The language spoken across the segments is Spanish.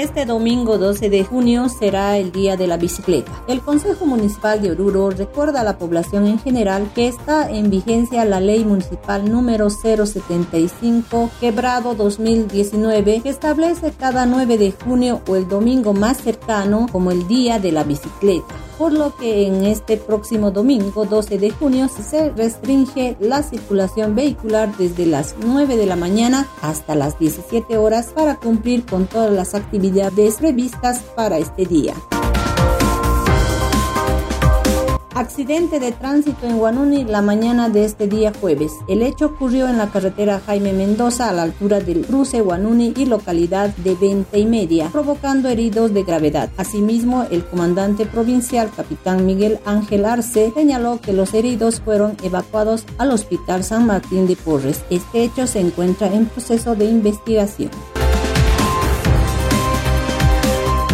Este domingo 12 de junio será el Día de la Bicicleta. El Consejo Municipal de Oruro recuerda a la población en general que está en vigencia la Ley Municipal número 075, quebrado 2019, que establece cada 9 de junio o el domingo más cercano como el Día de la Bicicleta por lo que en este próximo domingo 12 de junio se restringe la circulación vehicular desde las 9 de la mañana hasta las 17 horas para cumplir con todas las actividades previstas para este día. Accidente de tránsito en Guanuni la mañana de este día jueves. El hecho ocurrió en la carretera Jaime Mendoza a la altura del cruce Guanuni y localidad de Venta y Media, provocando heridos de gravedad. Asimismo, el comandante provincial, capitán Miguel Ángel Arce, señaló que los heridos fueron evacuados al Hospital San Martín de Porres. Este hecho se encuentra en proceso de investigación.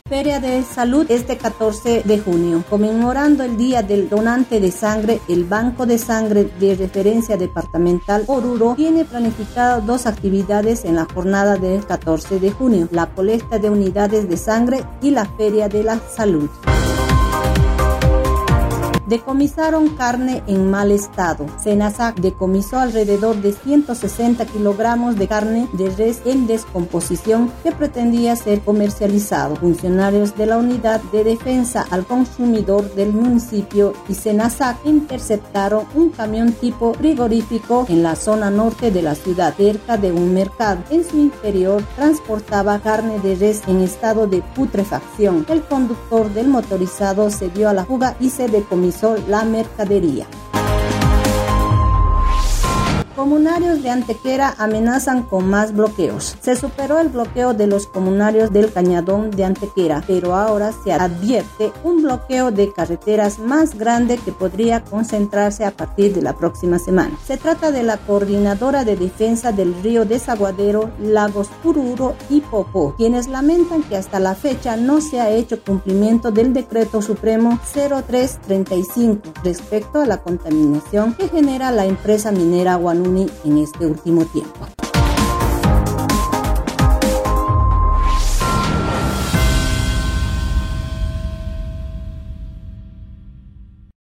Feria de Salud este 14 de junio. Conmemorando el Día del Donante de Sangre, el Banco de Sangre de Referencia Departamental Oruro tiene planificado dos actividades en la jornada del 14 de junio, la colecta de unidades de sangre y la Feria de la Salud decomisaron carne en mal estado. Senasac decomisó alrededor de 160 kilogramos de carne de res en descomposición que pretendía ser comercializado. Funcionarios de la Unidad de Defensa al Consumidor del municipio y Senasac interceptaron un camión tipo frigorífico en la zona norte de la ciudad, cerca de un mercado. En su interior transportaba carne de res en estado de putrefacción. El conductor del motorizado se dio a la fuga y se decomisó la mercadería. Comunarios de Antequera amenazan con más bloqueos. Se superó el bloqueo de los comunarios del Cañadón de Antequera, pero ahora se advierte un bloqueo de carreteras más grande que podría concentrarse a partir de la próxima semana. Se trata de la Coordinadora de Defensa del Río Desaguadero, Lagos Pururo y Popó, quienes lamentan que hasta la fecha no se ha hecho cumplimiento del decreto supremo 0335 respecto a la contaminación que genera la empresa minera Guanú en este último tiempo.